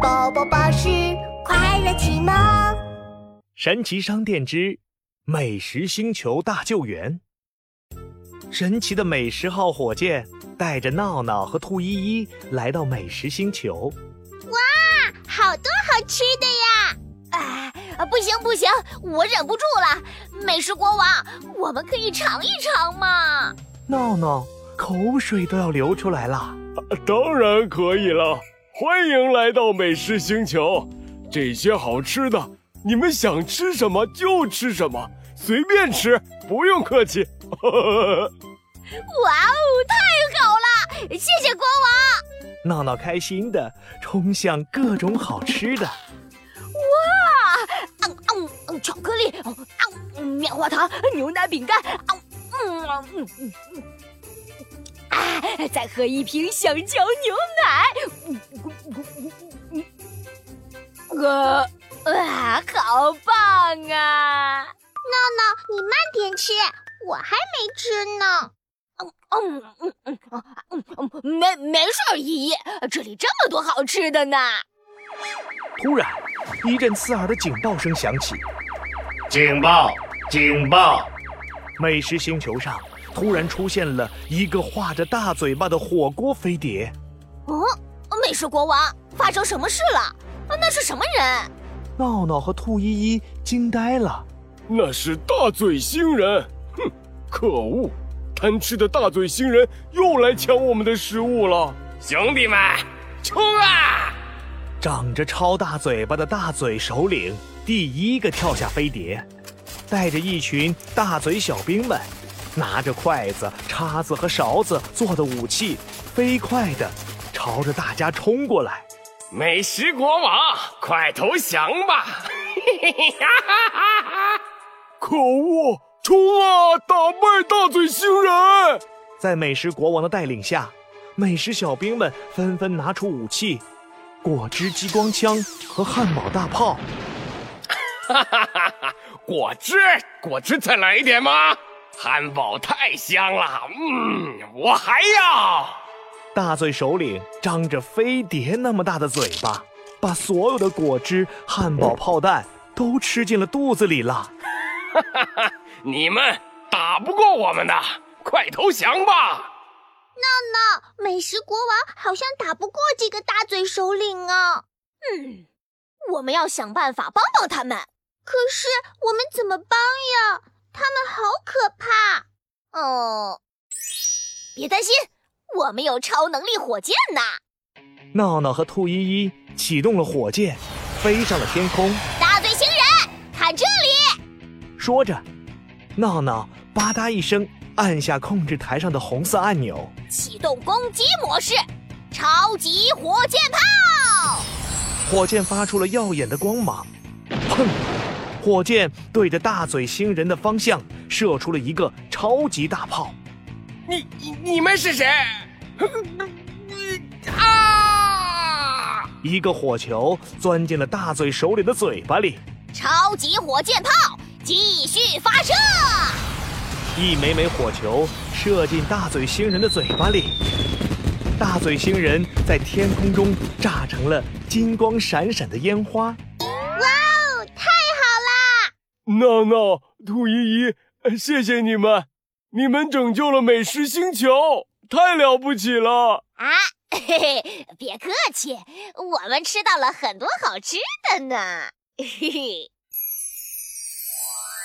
宝宝巴士快乐启蒙，神奇商店之美食星球大救援。神奇的美食号火箭带着闹闹和兔依依来到美食星球。哇，好多好吃的呀！哎，不行不行，我忍不住了。美食国王，我们可以尝一尝吗？闹闹口水都要流出来了。当然可以了。欢迎来到美食星球，这些好吃的，你们想吃什么就吃什么，随便吃，不用客气。哇哦，太好了！谢谢国王。闹闹开心的冲向各种好吃的。哇，嗯嗯嗯，巧克力，嗯，棉花糖，牛奶饼干，嗯嗯嗯嗯嗯。再喝一瓶香蕉牛奶，呃，哇，好棒啊！闹闹，你慢点吃，我还没吃呢。嗯嗯嗯嗯嗯嗯，没没事，依依，这里这么多好吃的呢。突然，一阵刺耳的警报声响起，警报！警报！美食星球上。突然出现了一个画着大嘴巴的火锅飞碟。哦，美食国王，发生什么事了？那是什么人？闹闹和兔依依惊呆了。那是大嘴星人！哼，可恶！贪吃的大嘴星人又来抢我们的食物了。兄弟们，冲啊！长着超大嘴巴的大嘴首领第一个跳下飞碟，带着一群大嘴小兵们。拿着筷子、叉子和勺子做的武器，飞快地朝着大家冲过来。美食国王，快投降吧！可恶，冲啊！打败大嘴星人！在美食国王的带领下，美食小兵们纷纷拿出武器：果汁激光枪和汉堡大炮。哈哈哈哈！果汁，果汁再来一点吗？汉堡太香了，嗯，我还要。大嘴首领张着飞碟那么大的嘴巴，把所有的果汁、汉堡、炮弹都吃进了肚子里了。哈哈哈！你们打不过我们的，快投降吧！闹闹，美食国王好像打不过这个大嘴首领啊。嗯，我们要想办法帮帮他们。可是我们怎么帮呀？他们好可怕！哦，别担心，我们有超能力火箭呢。闹闹和兔依依启动了火箭，飞上了天空。大嘴星人，看这里！说着，闹闹吧嗒一声按下控制台上的红色按钮，启动攻击模式，超级火箭炮！火箭发出了耀眼的光芒，砰！火箭对着大嘴星人的方向射出了一个超级大炮。你你你们是谁？啊！一个火球钻进了大嘴首领的嘴巴里。超级火箭炮继续发射。一枚枚火球射进大嘴星人的嘴巴里。大嘴星人在天空中炸成了金光闪闪的烟花。哇哦，太好啦闹闹、兔依依，谢谢你们！你们拯救了美食星球，太了不起了！啊，嘿嘿，别客气，我们吃到了很多好吃的呢。嘿嘿，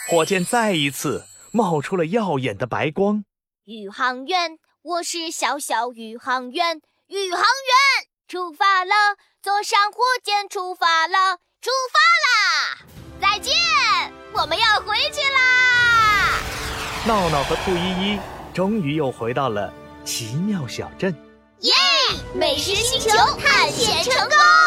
火箭再一次冒出了耀眼的白光。宇航员，我是小小宇航员。宇航员出发了，坐上火箭出发了，出发啦！再见。我们要回去啦！闹闹和兔依依终于又回到了奇妙小镇。耶！美食星球探险成功。